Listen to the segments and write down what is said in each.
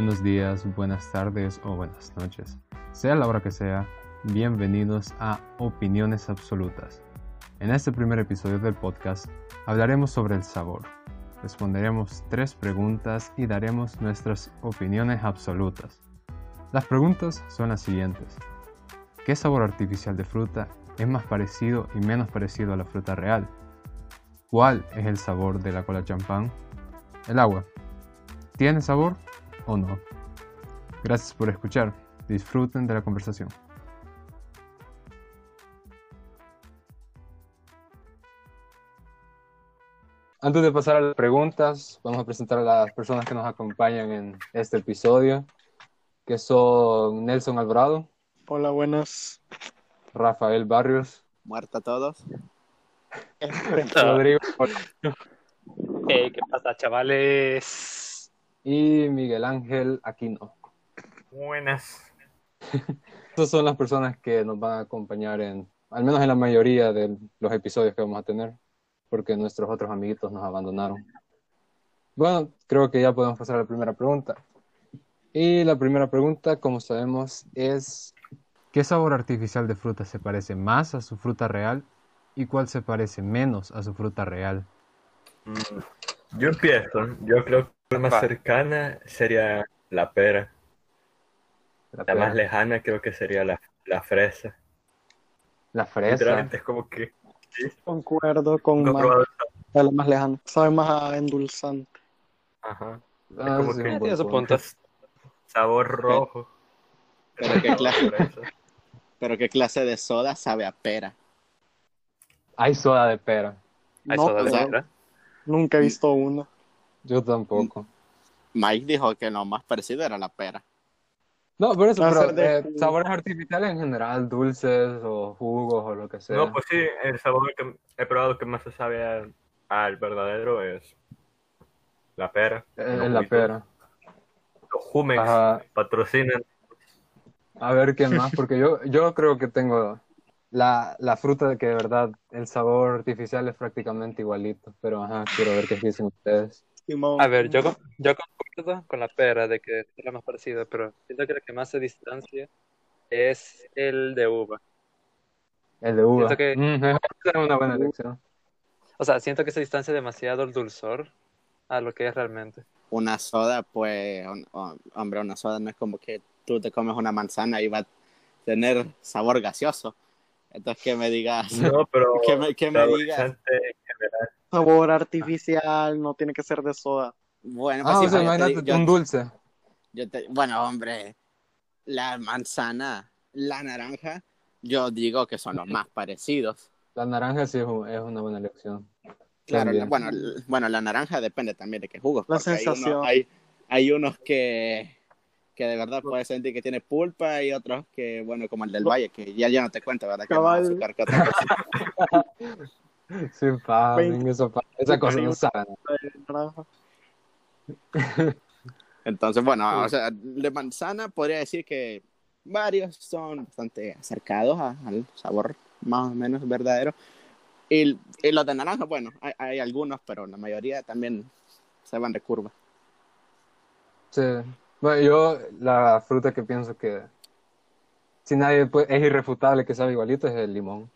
buenos días, buenas tardes o buenas noches. Sea la hora que sea, bienvenidos a Opiniones Absolutas. En este primer episodio del podcast hablaremos sobre el sabor. Responderemos tres preguntas y daremos nuestras opiniones absolutas. Las preguntas son las siguientes. ¿Qué sabor artificial de fruta es más parecido y menos parecido a la fruta real? ¿Cuál es el sabor de la cola champán? El agua. ¿Tiene sabor o no? Gracias por escuchar. Disfruten de la conversación. Antes de pasar a las preguntas, vamos a presentar a las personas que nos acompañan en este episodio, que son Nelson Alvarado. Hola, buenas. Rafael Barrios. Muerta a todos. Rodrigo. Hey, ¿Qué pasa, chavales? Y Miguel Ángel Aquino. Buenas. Estas son las personas que nos van a acompañar en, al menos en la mayoría de los episodios que vamos a tener, porque nuestros otros amiguitos nos abandonaron. Bueno, creo que ya podemos pasar a la primera pregunta. Y la primera pregunta, como sabemos, es ¿qué sabor artificial de fruta se parece más a su fruta real y cuál se parece menos a su fruta real? Mm, Yo empiezo. Yo creo que la más Va. cercana sería la pera. La, La más lejana creo que sería la, la fresa. La fresa. Es como que Concuerdo con he más, a la más lejana. Sabe más a endulzante. Ajá. Ah, como sí, que-. Sabor rojo. Pero qué clase, pero qué clase de soda sabe a pera. Hay soda de pera. Hay No, soda de pera. Nunca he visto uno. Yo tampoco. Mike dijo que lo más parecido era la pera. No, por eso, a pero de- eh, sabores artificiales en general, dulces o jugos o lo que sea. No, pues sí, el sabor que he probado que más se sabe al verdadero es la pera. Eh, Los en la pera. Los Jumex Ajá. patrocinan. A ver qué más, porque yo, yo creo que tengo la, la fruta que de verdad el sabor artificial es prácticamente igualito, pero ajá, quiero ver qué dicen ustedes. Simón. A ver, yo, con- yo concuerdo con la pera de que es la más parecida, pero siento que la que más se distancia es el de uva. El de uva. Siento que- Mm, es una buena elección. O sea, siento que se distancia demasiado el dulzor a lo que es realmente. Una soda, pues, un- hombre, una soda no es como que tú te comes una manzana y va a tener sabor gaseoso. Entonces, que me digas, No, pero que me, que me digas. Sabor artificial, no tiene que ser de soda. bueno, pues Ah, sí, o sea, yo te imagínate yo- un dulce. yo te- bueno, hombre, la manzana, la naranja, yo digo que son los más parecidos. La naranja sí es, un- es una buena elección. Claro, la- bueno, l- bueno, la naranja depende también de qué jugos. La porque hay unos- sensación. Hay, hay unos que, que de verdad puedes sentir que tiene pulpa y otros que, bueno, como el del Valle, que ya, ya no te cuento, ¿verdad? Que Cabal. azúcar que otra cosa. Sí, pa, Veinte- esa, pa- esa cosa no sabe. Naranja. Entonces, bueno, o sea, de manzana podría decir que varios son bastante acercados a- al sabor más o menos verdadero. Y, y los de naranja, bueno, hay, hay algunos, pero la mayoría también se van de curva. Sí. Bueno, yo la fruta que pienso que si nadie puede- es irrefutable que sabe igualito es el limón.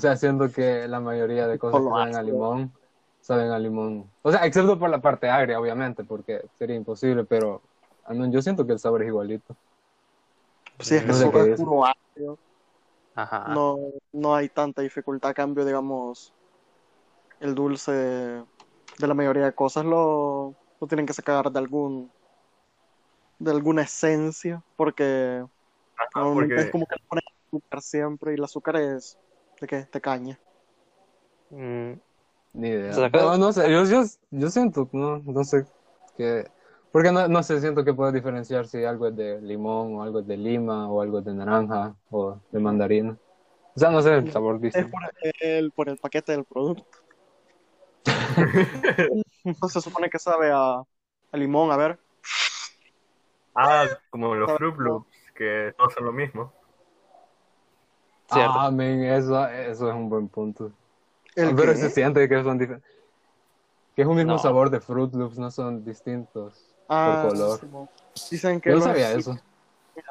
O sea, siendo que la mayoría de cosas que saben a limón, saben a limón. O sea, excepto por la parte agria, obviamente, porque sería imposible, pero yo siento que el sabor es igualito. Si es que No sé es dice. puro ácido, Ajá. no, no hay tanta dificultad. A cambio, digamos, el dulce de la mayoría de cosas lo, lo tienen que sacar de algún de alguna esencia, porque Ajá, normalmente porque es como que le ponen azúcar siempre y el azúcar es de qué? De caña. Mm, Ni idea. O sea, No, no sé, yo, yo, yo siento, no, no sé que... Porque no, no sé, siento que puedo diferenciar si algo es de limón o algo es de lima o algo es de naranja o de mandarina. O sea, no sé el sabor Es distinto. por el, por el paquete del producto. Entonces se supone que sabe a, a limón, a ver. Ah, como los Fruit Loops, que todos son lo mismo. Cierto. Ah, men, eso, eso es un buen punto. El Pero que- se siente que son diferentes. Que es un mismo No. sabor de Fruit Loops, no son distintos. Ah, color. Simón. Dicen que Yo no sabía eso.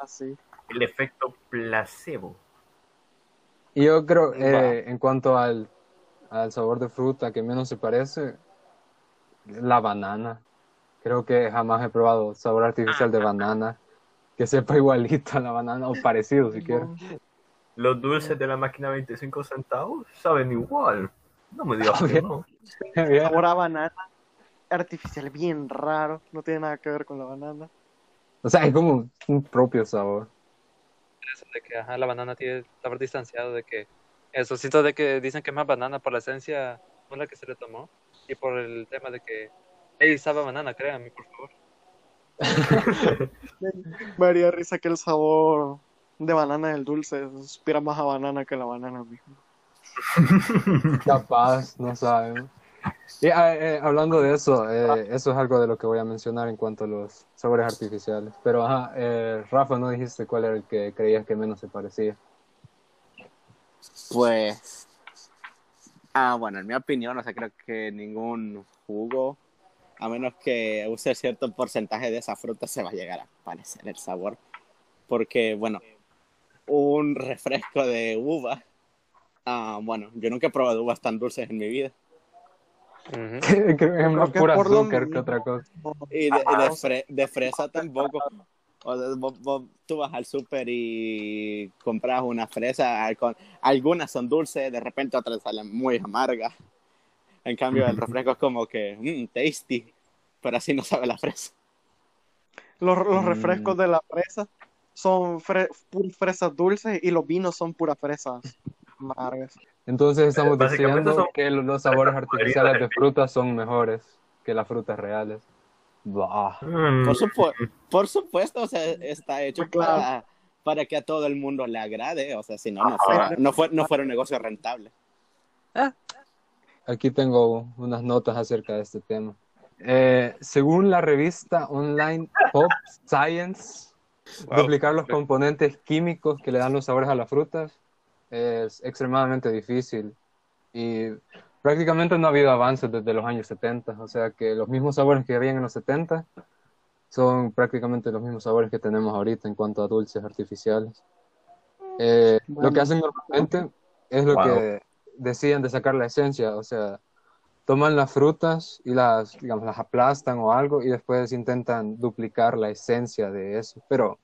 así. El efecto placebo. Y yo creo, eh, en cuanto al, al sabor de fruta que menos se parece, la banana. Creo que jamás he probado sabor artificial de banana que sepa igualito a la banana o parecido siquiera. Los dulces de la máquina 25 centavos saben igual. No me digas que no. Sabor a banana artificial bien raro. No tiene nada que ver con la banana. O sea, es como un propio sabor. Eso de que ajá, la banana tiene sabor distanciado, de que eso, siento de que dicen que es más banana por la esencia con la que se le tomó y por el tema de que, hey, sabe a banana, créanme, por favor. Me haría risa que el sabor de banana del dulce supiera más a banana que la banana misma. Capaz, no sabemos. Y eh, eh, hablando de eso, eh, eso es algo de lo que voy a mencionar en cuanto a los sabores artificiales. Pero, ajá, eh, Rafa, no dijiste cuál era el que creías que menos se parecía. Pues, ah, bueno, en mi opinión, o sea, creo que ningún jugo, a menos que use cierto porcentaje de esa fruta, se va a llegar a parecer el sabor. Porque, bueno, un refresco de uva, ah, bueno, yo nunca he probado uvas tan dulces en mi vida. Creo que es más que pura lo azúcar que otra cosa. Y de, y de fre- de fresa tampoco. O sea, vos- vos- tú vas al súper y compras una fresa, con- algunas son dulces, de repente otras salen muy amargas. En cambio, el refresco es como que, mmm, tasty, pero así no sabe la fresa. Los, los Mm. refrescos de la fresa son fre puras fresas dulces y los vinos son puras fresas amargas. Entonces estamos Básicamente diciendo son- que los los sabores artificiales de frutas son mejores que las frutas reales. Bah. Mm, Por, supu- por supuesto, o sea, está hecho claro. para, para que a todo el mundo le agrade. O sea, si no, no fuera, no fue- no fuera un negocio rentable. Aquí tengo unas notas acerca de este tema. Eh, según la revista online Pop Science, Wow. duplicar los componentes químicos que le dan los sabores a las frutas es extremadamente difícil y prácticamente no ha habido avances desde los años 70, o sea que los mismos sabores que habían en los 70 son prácticamente los mismos sabores que tenemos ahorita en cuanto a dulces artificiales. Eh, lo que hacen normalmente es lo Wow. que deciden de sacar la esencia, o sea, toman las frutas y las, digamos, las aplastan o algo y después intentan duplicar la esencia de eso. Pero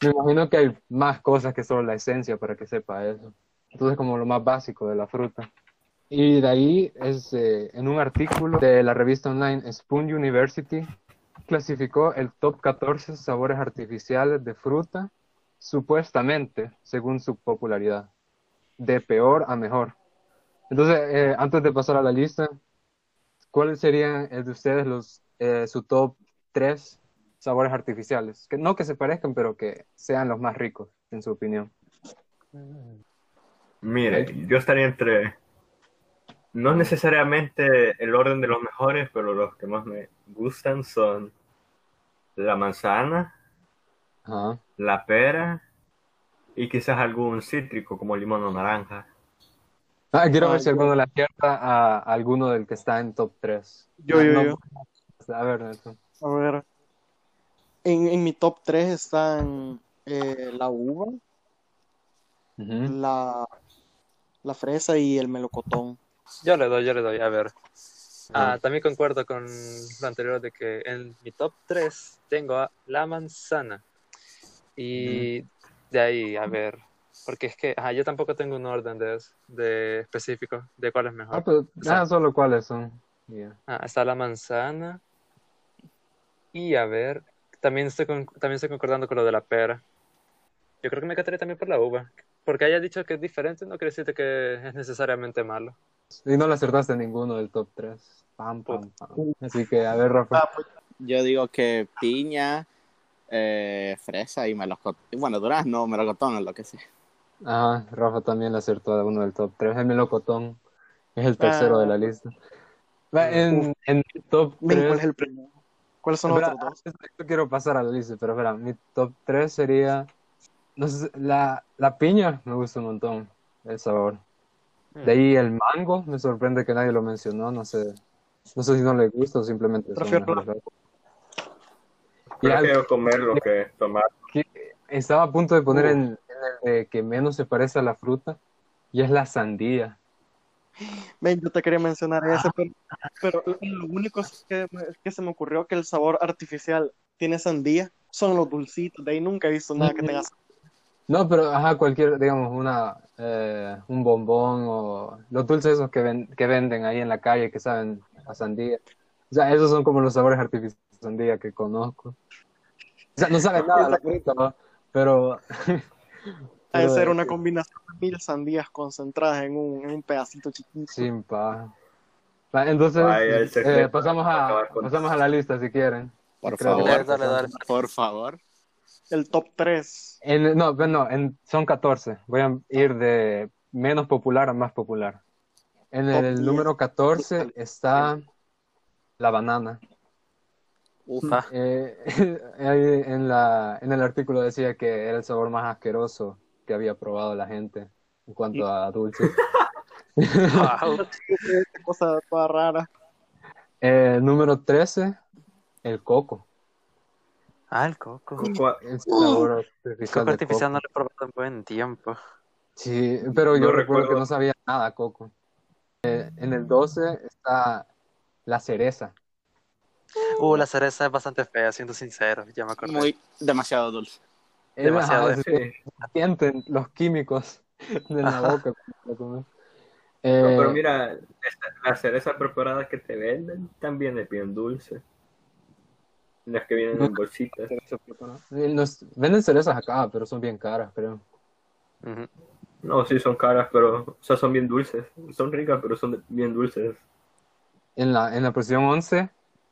me imagino que hay más cosas que solo la esencia para que sepa eso. Entonces, como lo más básico de la fruta. Y de ahí es eh, en un artículo de la revista online Spoon University, clasificó el top 14 sabores artificiales de fruta, supuestamente, según su popularidad, de peor a mejor. Entonces, eh, antes de pasar a la lista, ¿cuáles serían el de ustedes los eh, su top 3 sabores artificiales? Que no que se parezcan, pero que sean los más ricos, en su opinión. Mire, yo estaría entre. No necesariamente el orden de los mejores, pero los que más me gustan son la manzana, la pera y quizás algún cítrico como limón o naranja. Ah, quiero Ah, ver si alguno le acierta a alguno del que está en top 3. Yo, yo, yo. A ver, Nelson. A ver. En, en mi top 3 están eh, la uva, Ujú. la, la fresa y el melocotón. Yo le doy, yo le doy, a ver. Ah. Ah, también concuerdo con lo anterior de que en mi top 3 tengo a la manzana. Y de ahí, a ver, porque es que ajá, yo tampoco tengo un orden de, eso, de específico de cuál es Ah, mejor. pero sea- nada, solo cuáles son. Ah, está la manzana. Y a ver, también estoy, con- también estoy concordando con lo de la pera. Yo creo que me quedaría también por la uva. Porque haya dicho que es diferente, no quiere decirte que es necesariamente malo. Y no le acertaste ninguno del top 3. Pam, pam, pam. Así que, a ver, Rafa. Ah, pues, Yo digo que piña, eh, fresa y melocotón. Bueno, durazno, melocotón, lo que sea. Ajá, Rafa también le acertó a uno del top 3. El melocotón es el tercero Ah. de la lista. Va, En, en mi top men, ¿cuál 3. es el primero? ¿Cuáles son los otros dos? yo quiero pasar a la lista, pero espera, mi top 3 sería. No sé, la, la piña me gusta un montón, el sabor. De ahí el mango, me sorprende que nadie lo mencionó, no sé. No sé si no le gusta o simplemente Prefiero Prefiero comerlo que tomar. que estaba a punto de poner en, en el de que menos se parece a la fruta y es la sandía. Ven, yo te quería mencionar ese, pero, pero lo único que, que se me ocurrió que el sabor artificial tiene sandía son los dulcitos. De ahí nunca he visto nada que tenga No, pero ajá, cualquier, digamos, una, eh, un bombón o los dulces esos que, ven- que venden ahí en la calle que saben a sandía. O sea, esos son como los sabores artificiales de sandía que conozco. O sea, no sabe nada la fruta, ¿no? pero... Ha de ser una combinación de mil sandías concentradas en un, en un pedacito chiquito. Sin paja. Entonces, eh, pasamos, a, pasamos a la lista si quieren. Por Creo que- favor, Dale, dale, dale. por favor. El top 3. En- no, bueno, en, son 14. Voy a ir de menos popular a más popular. En Top el 10. número 14 está la banana. Uf, Ah, Eh, ahí en, la, en el artículo decía que era el sabor más asqueroso que había probado la gente en cuanto a dulces. wow. Cosa toda rara. Eh, número 13, el coco. Ah, el coco. Coco- El sabor artificial Coco artificial coco. no lo he probado en buen tiempo. Sí, pero yo No recuerdo que no sabía nada coco. Eh, en el 12 está la cereza. Uh, la cereza es bastante fea, siendo sincero, ya me acordé. muy demasiado dulce. Es- Demasiado ajá, de- Sí. sienten los químicos en la boca. comes. No, Eh, pero mira, esta- las cerezas preparadas que te venden también es bien dulce. Las que vienen en bolsitas. Eh, los- venden cerezas acá, pero son bien caras, creo. No, sí son caras, pero o sea, son bien dulces. Son ricas, pero son bien dulces. En la, en la posición 11,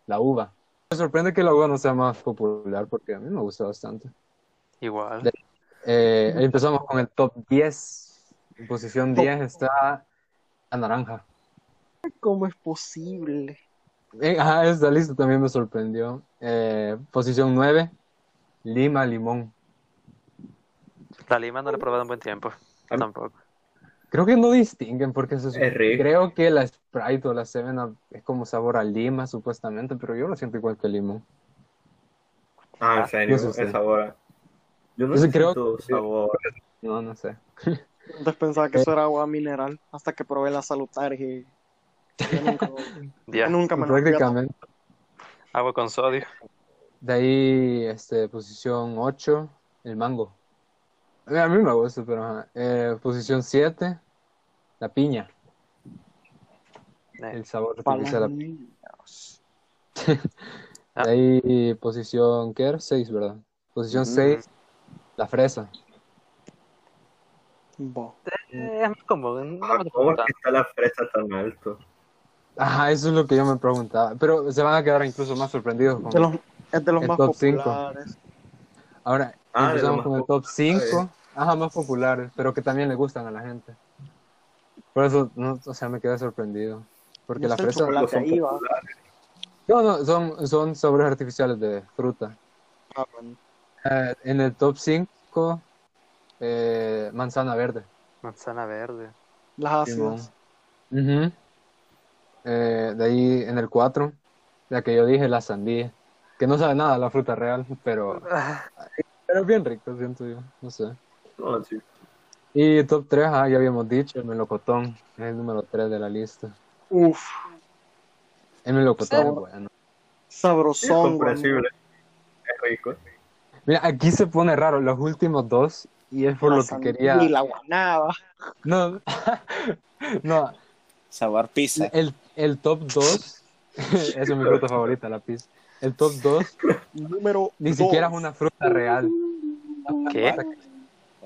la uva. Me sorprende que la uva no sea más popular porque a mí me gusta bastante. Igual. De- Eh, empezamos con el top 10. En posición 10 está la naranja. ¿Cómo es posible? Eh, ajá, esta lista también me sorprendió. Eh, posición 9, lima, limón. La lima no la he probado en buen tiempo. Tampoco. Creo que no distinguen porque se, Es rico. creo que la Sprite o la Seven Up es como sabor a lima supuestamente, pero yo lo siento igual que limón. Ah, en serio, no sé el sabor. a- Yo no sí creo sabor. No, no sé. Antes pensaba que eso era agua mineral hasta que probé la salutares y yo nunca, Ya. nunca me Prácticamente. Agua con sodio. De ahí, este, posición 8, el mango. A mí me gusta, pero ajá. Eh, posición 7, la piña. Eh, El sabor artificial a la piña. De ahí, posición, ¿qué era? 6, ¿verdad? Posición Ujú. 6, la fresa. Bo. eh, es más común. No Ah, me ¿Cómo es gusta. que está la fresa tan alto? Ajá, eso es lo que yo me preguntaba. Pero se van a quedar incluso más sorprendidos con... De los- es de los más top cinco. populares. Ahora, Ah, empezamos con el top popular, 5. Ajá, más populares, pero que también le gustan a la gente. Por eso, no, o sea, me quedé sorprendido. Porque No la está el fresa... chocolate son ahí. No, no, son, son sabores artificiales de fruta. Ah, bueno. Eh, en el top 5, eh, manzana verde. Manzana verde. Las ácidas. Ujú. Eh, de ahí en el 4, la que yo dije, la sandía. Que no sabe nada la fruta real, pero, pero es bien rico, siento yo. No sé. No, sí. Y top 3, ah, ya habíamos dicho, el melocotón. Es el número 3 de la lista. Uf, El melocotón es bueno. Es sabrosón. comprensible. Es rico. Mira, aquí se pone raro los últimos dos. Y es por La lo que quería. Y la guanaba. No, no, Sabor pizza. el, el top 2. Esa es mi fruta favorita, la pizza. El top 2 Número ni dos. siquiera es una fruta real. ¿Qué?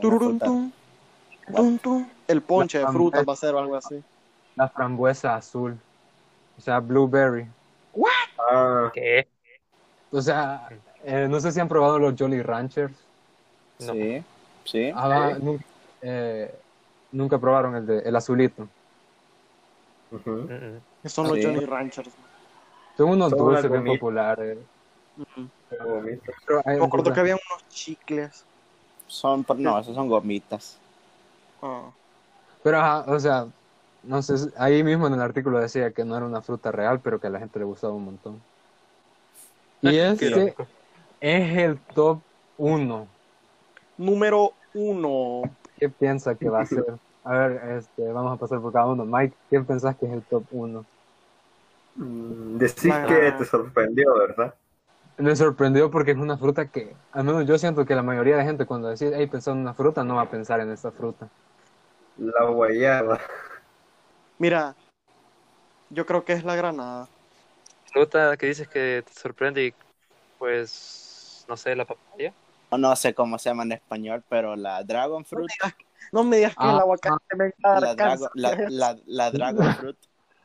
Tum, tum, tum. El ponche de frutas va a ser o algo así. La frambuesa azul. O sea, blueberry. Ah, ¿Qué? O sea, eh, no sé si han probado los Jolly Ranchers. No. Sí, sí. Ah, nunca, eh, nunca probaron el, de, el azulito. mm. Que son los Sí. Johnny Ranchers. Son unos Son dulces bien populares. Ujú. Bonito. Pero Me acuerdo que había unos chicles. Son, no, esos son gomitas. Ah. Pero, ajá, o sea, no sé, ahí mismo en el artículo decía que no era una fruta real, pero que a la gente le gustaba un montón. Y es Qué que loco. es el top 1. Número uno. ¿Qué piensa que va a ser? A ver, este, vamos a pasar por cada uno. Mike, ¿qué pensás que es el top 1? Mm, Decís que te sorprendió, ¿verdad? Me sorprendió porque es una fruta que, al menos yo siento que la mayoría de gente cuando decís, hey, pensar en una fruta, no va a pensar en esta fruta. La guayaba. Mira, yo creo que es la granada. Fruta que dices que te sorprende y pues, no sé, la papaya. No sé cómo se llama en español, pero la dragon No fruit, me digas, no me digas que Ah, el aguacate me va a dar la, dragon, cáncer. la, la, la dragon fruit,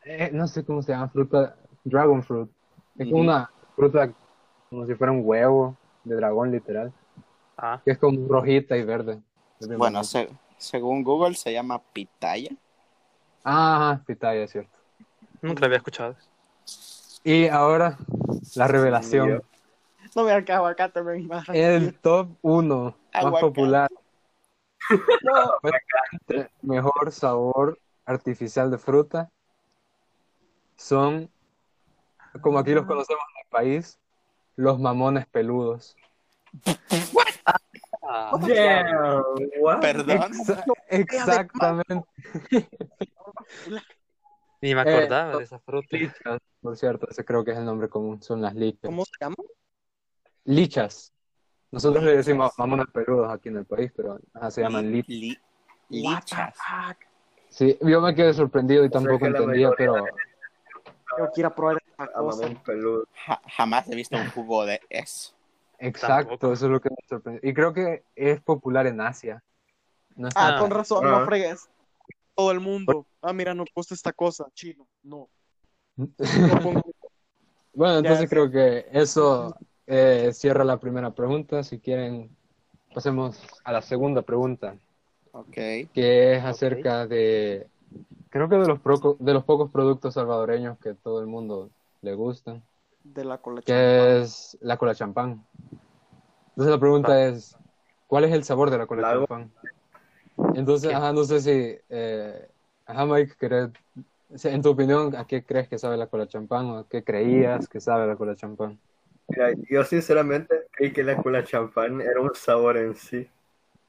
Eh, no sé cómo se llama, fruta, dragon fruit. Es como Ujú. una fruta como si fuera un huevo de dragón, literal. Ah, Que es como rojita y verde. Bueno, se- según Google se llama pitaya. Ah, pitaya, es cierto. nunca la había escuchado. Y ahora, la revelación. No me que aguacate me El top 1 más popular, No, mejor sabor artificial de fruta son, como aquí los conocemos en el país, los mamones peludos. Ah, Yeah, what? Perdón. Exa- exactamente. ni me Eh, acordaba de esa fruta. Lichas, por cierto, ese creo que es el nombre común, son las lichas. ¿cómo se llama? Lichas. Nosotros le decimos mamones peludos aquí en el país, pero ajá, se llaman lichas. Li- lichas. Sí, yo me quedé sorprendido y tampoco entendía, pero Yo quiero probar esta A cosa. Ja- jamás he visto un jugo de eso. exacto, Tampoco. eso es lo que me sorprendió. Y creo que es popular en Asia. No Ah, con razón, Ah. no fregues. Todo el mundo. Ah, mira, no gusta esta cosa. Chino, no. No pongo- Bueno, entonces Ya, sí. creo que eso eh, cierra la primera pregunta. Si quieren, pasemos a la segunda pregunta, Ok. que es acerca de, creo que de los, proco- de los pocos productos salvadoreños que todo el mundo le gustan, de la cola champán. que es la cola champán. Entonces la pregunta es, ¿cuál es el sabor de la cola La champán? Entonces, ajá, no sé si, eh, ajá, Mike, ¿querés- en tu opinión, ¿a qué crees que sabe la cola champán o a qué creías que sabe la cola champán? Mira, yo sinceramente creí que la cola champán era un sabor en sí.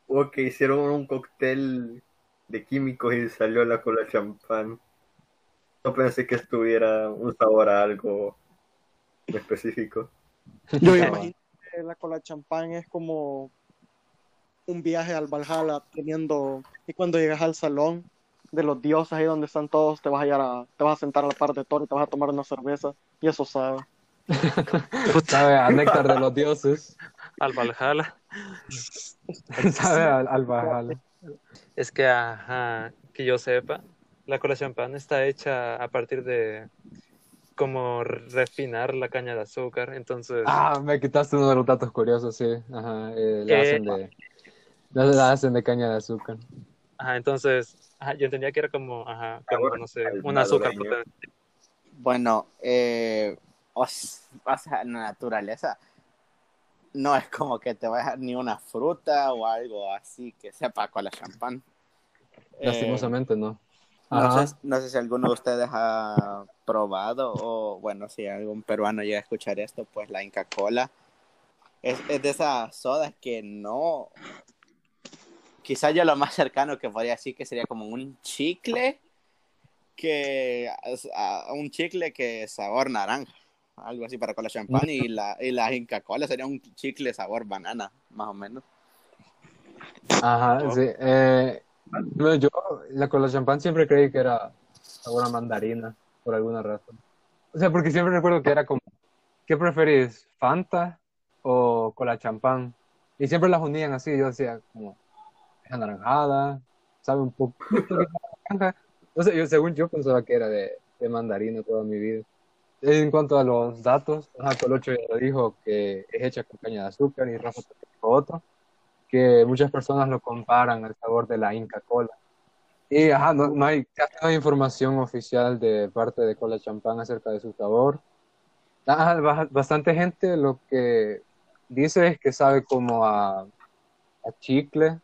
O que hicieron un cóctel de químicos y salió la cola champán. No pensé que estuviera un sabor a algo específico. Yo me imagino que la cola champán es como un viaje al Valhalla teniendo y cuando llegas al salón de los dioses ahí donde están todos te vas a ir a, te vas a sentar a la par de Thor y te vas a tomar una cerveza y eso sabe Sabe a néctar de los dioses, Al Valhalla. sabe al, al Valhalla. Es que, ajá, que yo sepa, la cola champán está hecha a partir de como refinar la caña de azúcar. Entonces, Ah, me quitaste uno de los datos curiosos, sí. Ajá, eh, la Eh. hacen de, la, la hacen de caña de azúcar. ajá, entonces, ajá, yo entendía que era como, ajá, como, no sé, un azúcar potente. Bueno, eh, o, sea, en la naturaleza no es como que te va a dejar ni una fruta o algo así que sepa con la champán. Eh, Lastimosamente no. no, Ajá. sé, no sé si alguno de ustedes ha probado o, bueno, si algún peruano llega a escuchar esto, pues la Inca Cola es, es de esas sodas que no... Quizá yo lo más cercano que podría decir que sería como un chicle que a- un chicle que sabor naranja, algo así para cola champán y la y la Inca Cola sería un chicle sabor banana, más o menos. Ajá, Oh. sí. Eh, bueno, yo la cola champán siempre creí que era sabor a mandarina, por alguna razón. O sea, porque siempre recuerdo que era como, ¿qué preferís? ¿Fanta o cola champán? Y siempre las unían así, yo decía como, es anaranjada, sabe un poquito de naranja. O sea, yo según yo pensaba que era de, de mandarina toda mi vida. En cuanto a los datos, Colocho ya lo dijo que es hecha con caña de azúcar y Rafa dijo otro que muchas personas lo comparan al sabor de la Inca Cola. Y ajá, no, no hay, casi no hay información oficial de parte de Cola Champán acerca de su sabor. Ajá, ba- bastante gente lo que dice es que sabe como a, a chicle,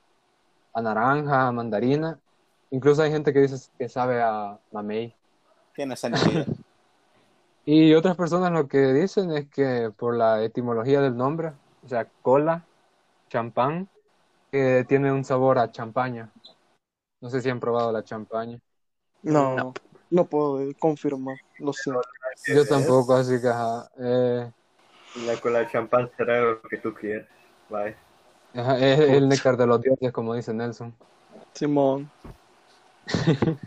a naranja, a mandarina. Incluso hay gente que dice que sabe a mamey. Tiene sentido. Y otras personas lo que dicen es que por la etimología del nombre, o sea, cola, champán, que tiene un sabor a champaña. No sé si han probado la champaña. No, no, puedo confirmar, lo siento. Yo tampoco, así que ajá. Eh, La cola champán será lo que tú quieras. Bye. ajá, es el néctar de los dioses, como dice Nelson. Simón.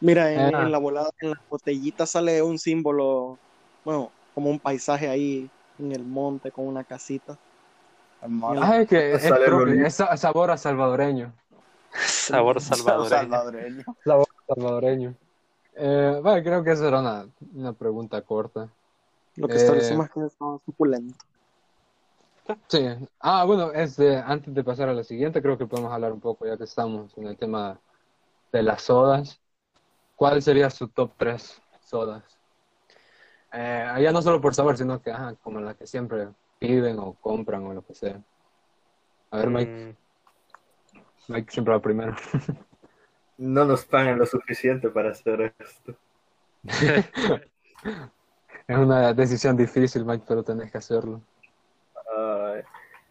Mira, en, Ah. en la volada, en la botellita sale un símbolo, bueno, como un paisaje ahí en el monte con una casita. Ah, es que es, propio, es sa- sabor a salvadoreño. Sabor salvadoreño. salvadoreño. Sabor salvadoreño. Eh, bueno, creo que esa era una, una pregunta corta. Lo que Eh. establecemos es que estaba suculento. Sí. Ah, bueno, este, antes de pasar a la siguiente, creo que podemos hablar un poco, ya que estamos en el tema de las sodas. ¿Cuál sería su top 3 sodas? Eh, allá no solo por sabor, sino que, ajá, como la que siempre piden o compran o lo que sea. A ver, Mike, Mm, Mike siempre va primero. No nos pagan lo suficiente para hacer esto. Es una decisión difícil, Mike, pero tenés que hacerlo. Ah,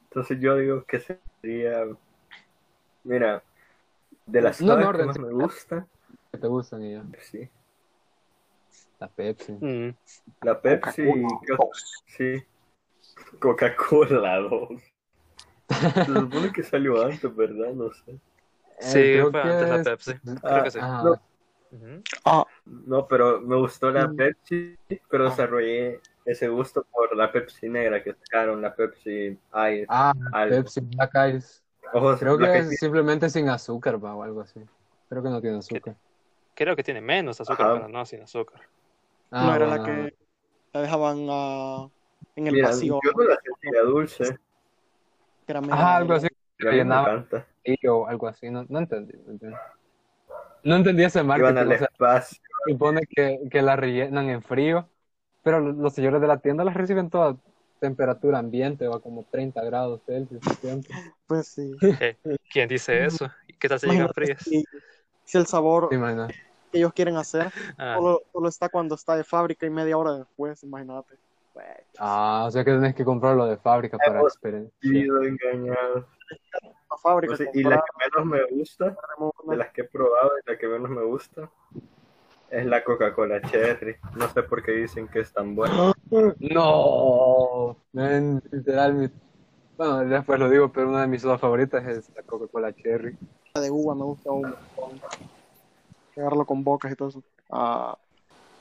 entonces yo digo que sería, mira, de las No que orden, más me gusta, ¿Qué te gustan y ya? sí, La Pepsi. mm. la Pepsi, sí, Coca-Cola 2. Se supone que salió antes, ¿verdad? No sé. Sí, Eh, fue que antes la Pepsi. Ah, Creo que sí. No. Ujú. Ah, No, pero me gustó la Mm. Pepsi, pero Ah. desarrollé ese gusto por la Pepsi negra que sacaron, la Pepsi Ice. Ah, Algo. Pepsi Black Ice. Ojos, Creo que que es simplemente sin azúcar, va, o algo así. Creo que no tiene azúcar. Creo que tiene menos azúcar, Ajá. pero no sin azúcar. Ah, no era la que la dejaban ah, en el Mira, vacío. yo la sentía dulce, que era media Ajá, algo así. y a mí me Llenaba. encanta. Y o algo así. No, no entendí. No entendí, No entendí ese Iban marketing. al O sea, supone que, que la rellenan en frío, pero lo- los señores de la tienda las reciben toda temperatura ambiente o a como 30 grados Celsius siempre. Pues sí. Eh, ¿Quién dice eso? ¿Y qué tal si llegan frías? si, si el sabor ¿Te imaginas? Que ellos quieren hacer Ah, solo, solo está cuando está de fábrica y media hora después, imagínate. Pues, Ah, o sea que tenés que comprarlo de fábrica para Hemos experiencia. sido engañados. la fábrica O sea, y la que menos me gusta, de las que he probado, y la que menos me gusta, es la Coca-Cola Cherry. No sé por qué dicen que es tan buena. No, men, literal, mi- bueno, después lo digo, pero una de mis sodas favoritas es la Coca-Cola Cherry. de uva me gusta un montón. Pegarlo con bocas y todo eso. Ah,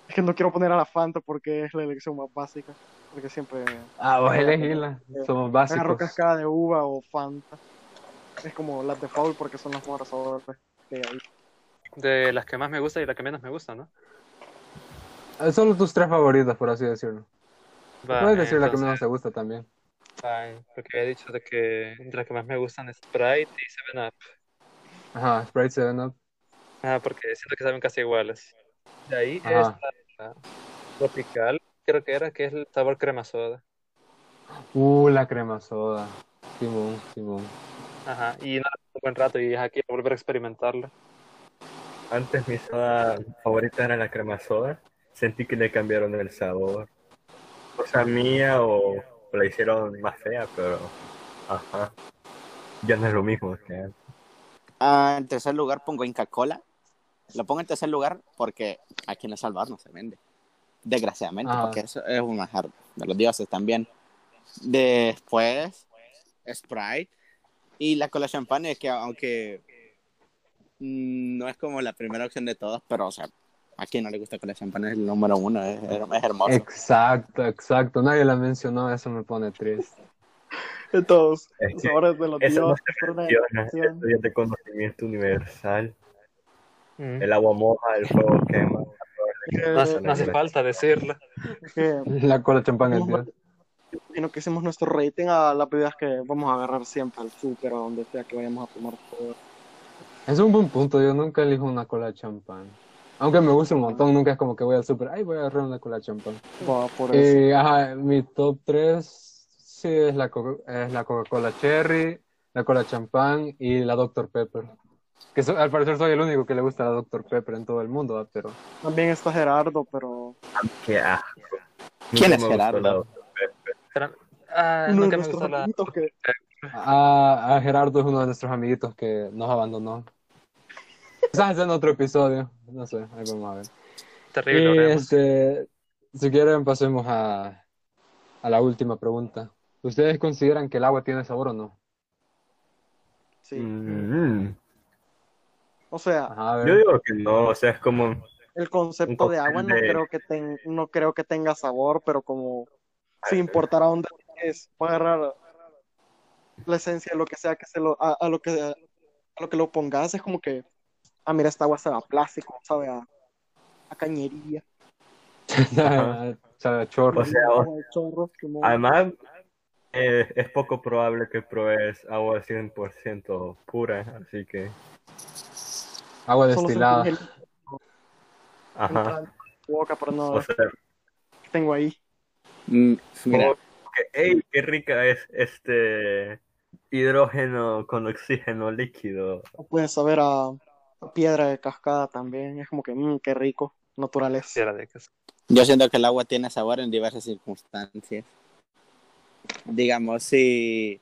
es que no quiero poner a la Fanta porque es la elección más básica. Porque siempre Ah, vos elegíla, somos agarro básicos. cascada de uva o Fanta. Es como las de Foul porque son las mejores sabores que hay. de las que más me gustan y las que menos me gustan, ¿no? Eh, Solo tus tres favoritas, por así decirlo. Va, Puedes decir la que menos te gusta también. fine, porque he dicho de que de las que más me gustan es Sprite y 7-Up. Ajá, Sprite 7 Up. Ah, porque siento que saben casi iguales. De ahí Ajá. es la, la tropical, creo que era, que es el sabor crema soda. Uh, la crema soda. Simón, Simón. Ajá, y nada, un buen rato y es aquí a volver a experimentarla. Antes mi soda favorita era la crema soda. Sentí que le cambiaron el sabor. Cosa mía o la hicieron más fea, pero... Ajá. Ya no es lo mismo que antes. Ah, en tercer lugar pongo Inca Cola. Lo pongo en tercer lugar porque aquí en El Salvador no se vende. Desgraciadamente, Ah. porque eso es un manjar de los dioses también. Después, Sprite. Y la cola champán es que aunque mm, no es como la primera opción de todas, pero o sea, a quien no le gusta cola champán es el número uno, es, es hermoso. Exacto, exacto. Nadie la mencionó, eso me pone triste. Entonces, Es los que sabores de los no dioses ya es de conocimiento universal. Mm. El agua moja, el fuego quema. Que- No, hace- no hace falta decirlo. La cola champán es Dios. sino que hicimos nuestro rating a las bebidas que vamos a agarrar siempre al súper o donde sea que vayamos a tomar todo. Es un buen punto, yo nunca elijo una cola champán. Aunque me gusta un montón, nunca es como que voy al súper, ay, voy a agarrar una cola champán. Por eso. Eh, ajá, mi top 3 sí es la, Coca- es la Coca-Cola Cherry, la cola champán y la Dr. Pepper. Que so- al parecer soy el único que le gusta la Dr. Pepper en todo el mundo, pero También está Gerardo, pero Qué asco. ¿Quién es Gerardo? Ah, Uno de me la... que A, a Gerardo es uno de nuestros amiguitos que nos abandonó. Quizás en otro episodio. No sé, ahí vamos a ver. Terrible. Y este, si quieren, pasemos a, a la última pregunta. ¿Ustedes consideran que el agua tiene sabor o no? sí. Mm, O sea. Yo digo que no, o sea, es como... el concepto de agua no de- creo que ten- no creo que tenga sabor, pero como sin importar a dónde es, a agarrar la esencia de lo que sea que se lo, a, a lo que a lo que lo pongas, es como que, ah, mira, esta agua sabe a plástico, sabe a, a cañería, Sabe a chorro. O sea, o- chorro, como- Además, eh, es poco probable que pruebes agua 100% pura, así que... Agua destilada. Ajá. boca, pero no, O sea, ¿qué tengo ahí? Mm, Mira, como que, ¡ey, qué rica es este hidrógeno con oxígeno líquido! O puede saber a, a piedra de cascada también, es como que, mmm, qué rico, naturaleza. Yo siento que el agua tiene sabor en diversas circunstancias. Digamos, si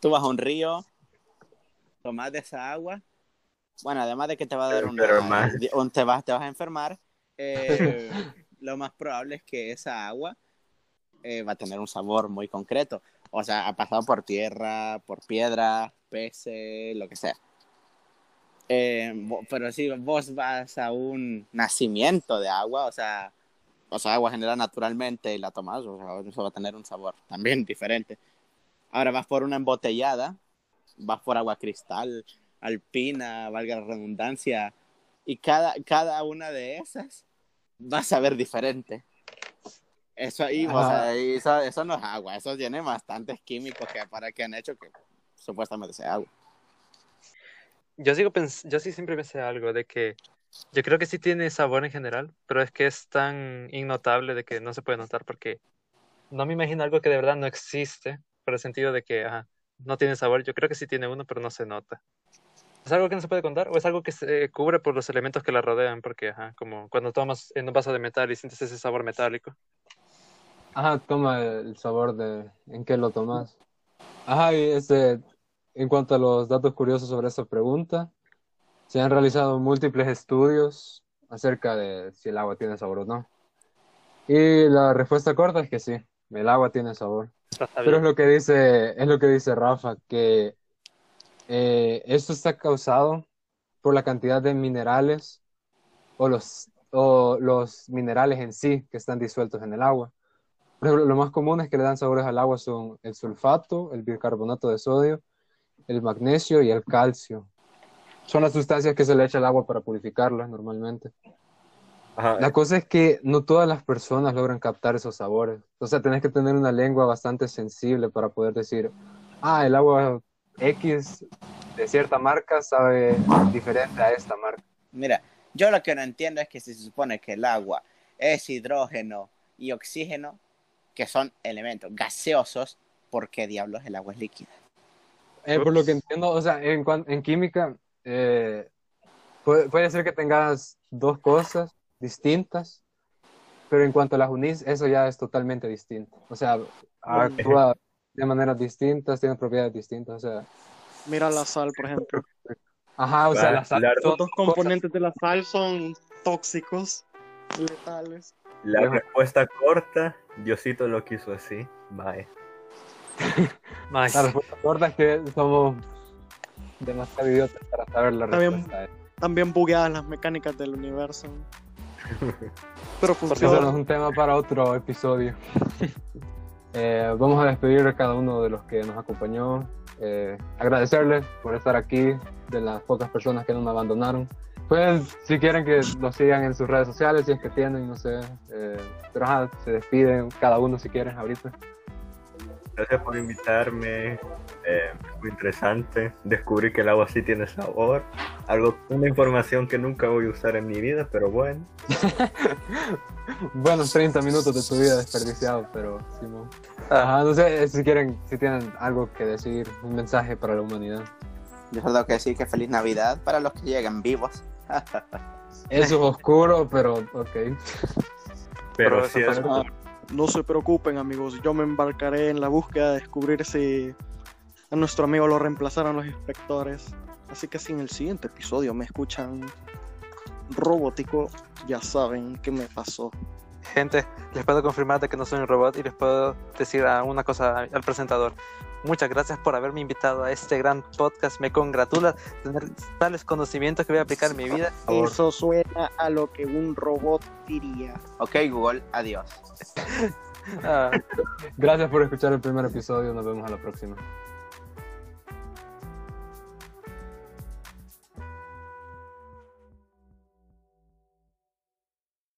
tú vas a un río, tomas de esa agua, bueno, además de que te va a dar más. un- te, vas, te vas a enfermar, eh, lo más probable es que esa agua eh, va a tener un sabor muy concreto. O sea, ha pasado por tierra, por piedra, peces, lo que sea. Eh, pero si vos vas a un nacimiento de agua, o sea, o sea, agua generada naturalmente y la tomas, o sea, eso va a tener un sabor también diferente. Ahora vas por una embotellada, vas por agua cristal, alpina, valga la redundancia, y cada, cada una de esas va a saber diferente. Eso ahí, o Ajá. sea, eso, eso no es agua, eso tiene bastantes químicos que para que han hecho que supuestamente sea agua. Yo sigo pens- yo sí siempre pensé algo de que yo creo que sí tiene sabor en general, pero es que es tan innotable de que no se puede notar porque no me imagino algo que de verdad no existe, por el sentido de que ajá, no tiene sabor. Yo creo que sí tiene uno, pero no se nota. ¿Es algo que no se puede contar o es algo que se cubre por los elementos que la rodean? Porque, ajá, como cuando tomas en un vaso de metal y sientes ese sabor metálico. Ajá, toma el sabor de en qué lo tomas. Ajá, y este, en cuanto a los datos curiosos sobre esta pregunta, se han realizado múltiples estudios acerca de si el agua tiene sabor o no. Y la respuesta corta es que sí, el agua tiene sabor. Pero es lo que dice, es lo que dice Rafa, que eh, esto está causado por la cantidad de minerales o los, o los minerales en sí que están disueltos en el agua. Por ejemplo, lo más común es que le dan sabores al agua son el sulfato, el bicarbonato de sodio, el magnesio y el calcio. Son las sustancias que se le echa al agua para purificarla normalmente. Ajá, La cosa es que no todas las personas logran captar esos sabores. O sea, tenés que tener una lengua bastante sensible para poder decir, ah, el agua X de cierta marca sabe diferente a esta marca. Mira, yo lo que no entiendo es que si se supone que el agua es hidrógeno y oxígeno, que son elementos gaseosos, ¿por qué diablos el agua es líquida? Eh, por lo que entiendo, o sea, en, en química eh, puede, puede ser que tengas dos cosas distintas, pero en cuanto las unís, eso ya es totalmente distinto. O sea, actúa de maneras distintas, tiene propiedades distintas. O sea, Mira la sal, por ejemplo. ajá, o sea, las sal- Los dos cosas- componentes de la sal son tóxicos, letales. la respuesta corta, Diosito lo quiso así, bye. La respuesta corta es que somos demasiado idiotas para saber la bien. respuesta. También bugueadas las mecánicas del universo. Pero Porque eso no es funciona. un tema para otro episodio. Eh, vamos a despedir a cada uno de los que nos acompañó. Eh, agradecerles por estar aquí, de las pocas personas que nos abandonaron. Pues, si quieren que los sigan en sus redes sociales, si es que tienen, no sé. Eh, pero ajá, se despiden cada uno si quieren ahorita. Gracias por invitarme. eh, muy interesante. Descubrí que el agua sí tiene sabor. Algo, una información que nunca voy a usar en mi vida, pero bueno. Buenos 30 minutos de tu vida desperdiciados, pero Simón. ah, Ajá, no sé si quieren, si tienen algo que decir, un mensaje para la humanidad. Yo solo que decir que feliz Navidad para los que llegan vivos. Eso es oscuro, pero ok. Pero Pero sí es no se preocupen amigos, yo me embarcaré en la búsqueda de descubrir si a nuestro amigo lo reemplazaron los inspectores. Así que si en el siguiente episodio me escuchan robótico, ya saben qué me pasó. Gente, les puedo confirmar de que no soy un robot y les puedo decir una cosa al presentador. Muchas gracias por haberme invitado a este gran podcast. Me congratula tener tales conocimientos que voy a aplicar en mi vida. Eso suena a lo que un robot diría. Ok, Google, adiós. Ah. Gracias por escuchar el primer episodio. Nos vemos a la próxima.